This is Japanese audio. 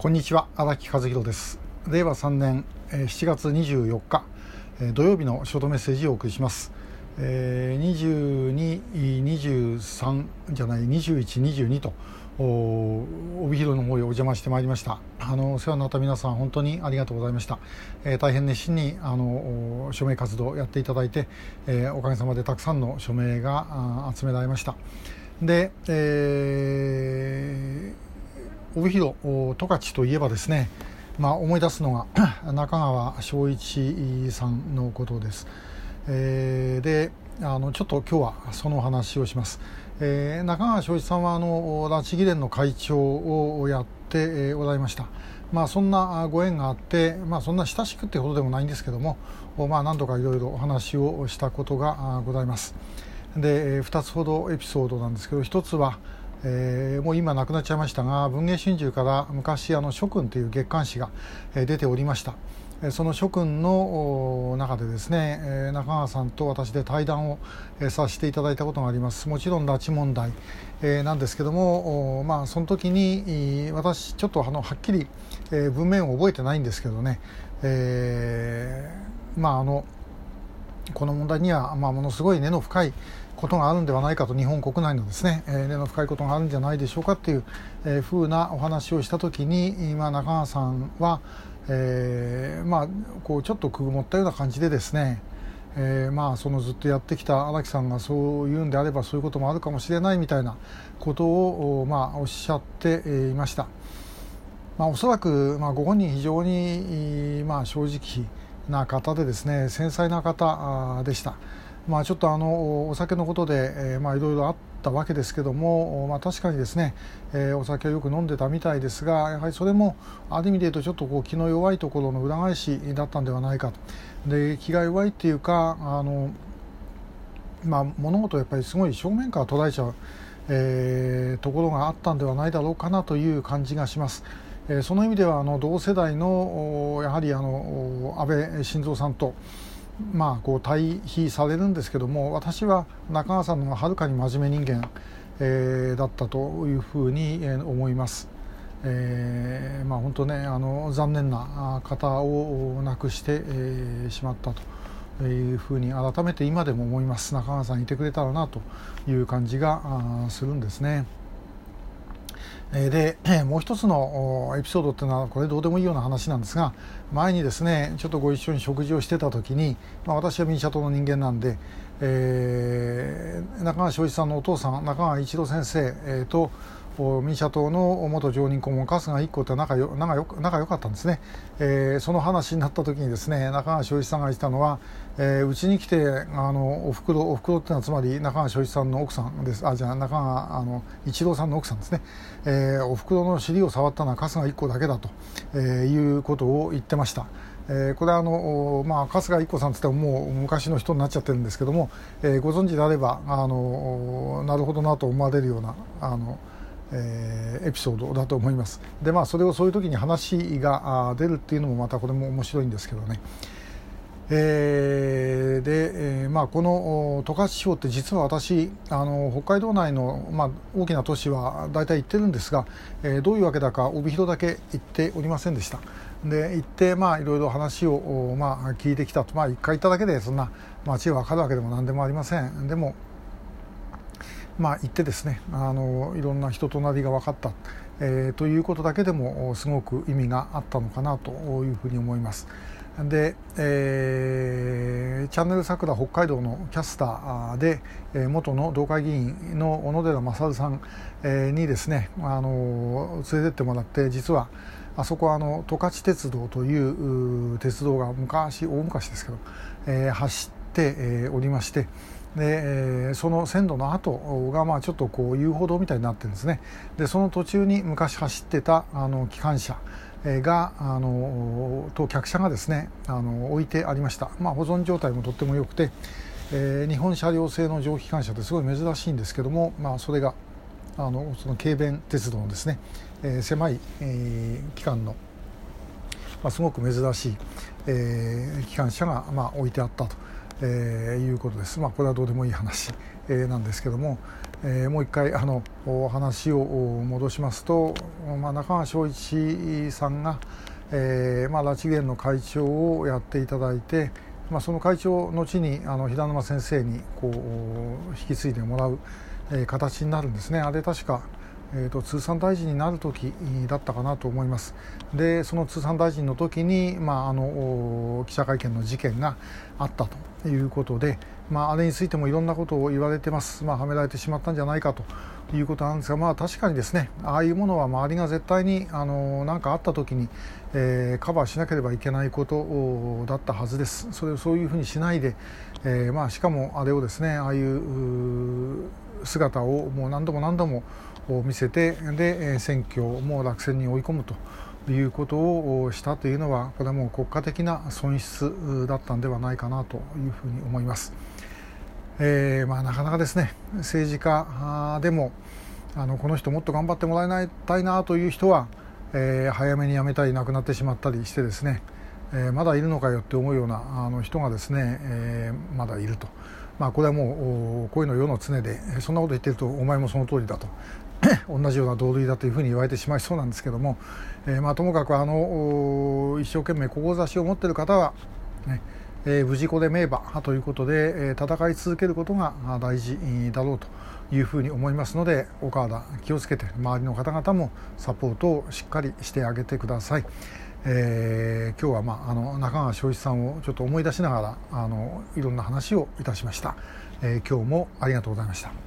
こんにちは荒木和弘です。令和3年7月24日土曜日のショートメッセージをお送りします。22、23じゃない21、22と帯広の方へお邪魔してまいりました。あのお世話になった皆さん本当にありがとうございました、えー、大変熱心にあの署名活動をやっていただいて、えー、おかげさまでたくさんの署名が集められました。で、えー帯広十勝といえばですね、まあ、思い出すのが 中川昭一さんのことです。えー、であのちょっと今日はその話をします。えー、中川昭一さんはあの拉致議連の会長をやっておられました。まあ、そんなご縁があって、まあ、そんな親しくってほどでもないんですけども、まあ、何度かいろいろお話をしたことがございます。で2つほどエピソードなんですけど1つは、えー、もう今亡くなっちゃいましたが文藝春秋から昔あの諸君という月刊誌が、出ておりました。その諸君の中でですね、中川さんと私で対談を、させていただいたことがあります。もちろん拉致問題、なんですけどもまあその時に私ちょっとあのはっきり、文面を覚えてないんですけどね、えー、まああのこの問題には、まあ、ものすごい根の深いことがあるんではないかと日本国内のですね、え、根の深いことがあるんじゃないでしょうかっていう、えー、ふうなお話をした時に今中川さんは、え、まあこうちょっとくぐもったような感じでですねえー、まあそのずっとやってきた荒木さんがそう言うんであればそういうこともあるかもしれないみたいなことを、まあ、おっしゃっていました、まあ、おそらく、まあ、ご本人非常に、まあ、正直な方でですね繊細な方でした。まあ、ちょっとあのお酒のことで、え、まあいろいろあったわけですけども、まあ、確かにですね、えー、お酒をよく飲んでたみたいですがやはりそれもある意味で言うとちょっとこう気の弱いところの裏返しだったんではないかとで気が弱いっていうかあの、まあ、物事をやっぱりすごい正面から捉えちゃう、えー、ところがあったんではないだろうかなという感じがします。えその意味ではあの同世代のやはりあの安倍晋三さんとまあ、こう対比されるんですけども私は中川さんの方がはるかに真面目人間、えー、だったというふうに思います。えー、まあ、本当ねあの残念な方を亡くして、えー、しまったというふうに改めて今でも思います中川さんいてくれたらなという感じがするんですね。でもう一つのエピソードっていうのはこれどうでもいいような話なんですが前にですねちょっとご一緒に食事をしてた時に、まあ、私は民社党の人間なんで、えー、中川昭一さんのお父さん中川一郎先生、えー、と民社党の元常任顧問春日一子って仲よ仲よ仲良かったんですね、えー、その話になった時にですね中川昭一さんが言ったのはうち、えー、に来てあのおふくろおふくろっていうのはつまり中川昭一さんの奥さんです。あじゃあ中川あの一郎さんの奥さんですね、えー、おふくろの尻を触ったのは春日一子だけだと、えー、いうことを言ってました。えー、これはあの、まあ、春日一子さんといってももう昔の人になっちゃってるんですけども、えー、ご存知であればあのなるほどなと思われるようなあのえー、エピソードだと思います。でまあそれをそういう時に話が出るっていうのもまたこれも面白いんですけどね。えー、で、えーまあ、この十勝地方って実は私あの北海道内の、まあ、大きな都市は大体行ってるんですが、えー、どういうわけだか帯広だけ行っておりませんでした。で行ってまあいろいろ話を、まあ、聞いてきたと。まあ一回行っただけでそんな街が分かるわけでも何でもありません。でもまあ、行ってですねあのいろんな人となりが分かった、えー、ということだけでもすごく意味があったのかなというふうに思います。で、えー、チャンネル桜北海道のキャスターで、え、元の道会議員の小野寺勝さん、にですねあの連れてってもらって実はあそこはあの十勝鉄道という鉄道が昔大昔ですけど、えー、走って、えー、おりましてで、その線路の跡がまあちょっとこう遊歩道みたいになってるんですねでその途中に昔走ってたあの機関車があのと客車がですねあの置いてありました、まあ、保存状態もとっても良くて、えー、日本車両製の蒸気機関車ってすごい珍しいんですけども、まあ、それがあのその軽便鉄道のですね、えー、狭い、えー、機関の、まあ、すごく珍しい、えー、機関車が、まあ、置いてあったと。えー、いうことです。まあ、これはどうでもいい話、えー、なんですけども、えー、もう一回あの話を戻しますと、まあ、中川翔一さんが、えーまあ、拉致園の会長をやっていただいて、まあ、その会長の後にあの平沼先生にこう引き継いでもらう、えー、形になるんですね。あれ確かえーと、通産大臣になる時だったかなと思います。でその通産大臣の時に、まあ、あの記者会見の事件があったということで、まあ、あれについてもいろんなことを言われてます、まあ、はめられてしまったんじゃないかということなんですが、まあ、確かにですねああいうものは周りが絶対に何かあった時に、えー、カバーしなければいけないことだったはずです。それをそういうふうにしないで、えーまあ、しかもあれをですねああいう姿をもう何度も何度も見せてで選挙も落選に追い込むということをしたというのはこれはもう国家的な損失だったんではないかなというふうに思います。えー、まあ、なかなかですね政治家でもあのこの人もっと頑張ってもらいたいなという人は、えー、早めに辞めたり亡くなってしまったりしてですね、えー、まだいるのかよって思うようなあの人がですね、えまだいると。まあ、これはもうこういうの世の常でそんなこと言ってるとお前もその通りだと 同じような同類だというふうに言われてしまいそうなんですけども、えー、まあ、ともかくあの一生懸命志を持っている方は、ねえー、無事故で名馬ということで、え、戦い続けることが大事だろうというふうに思いますのでお体気をつけて周りの方々もサポートをしっかりしてあげてください。えー、今日は、まあ、あの中川翔一さんをちょっと思い出しながらあのいろんな話をいたしました、えー、今日もありがとうございました。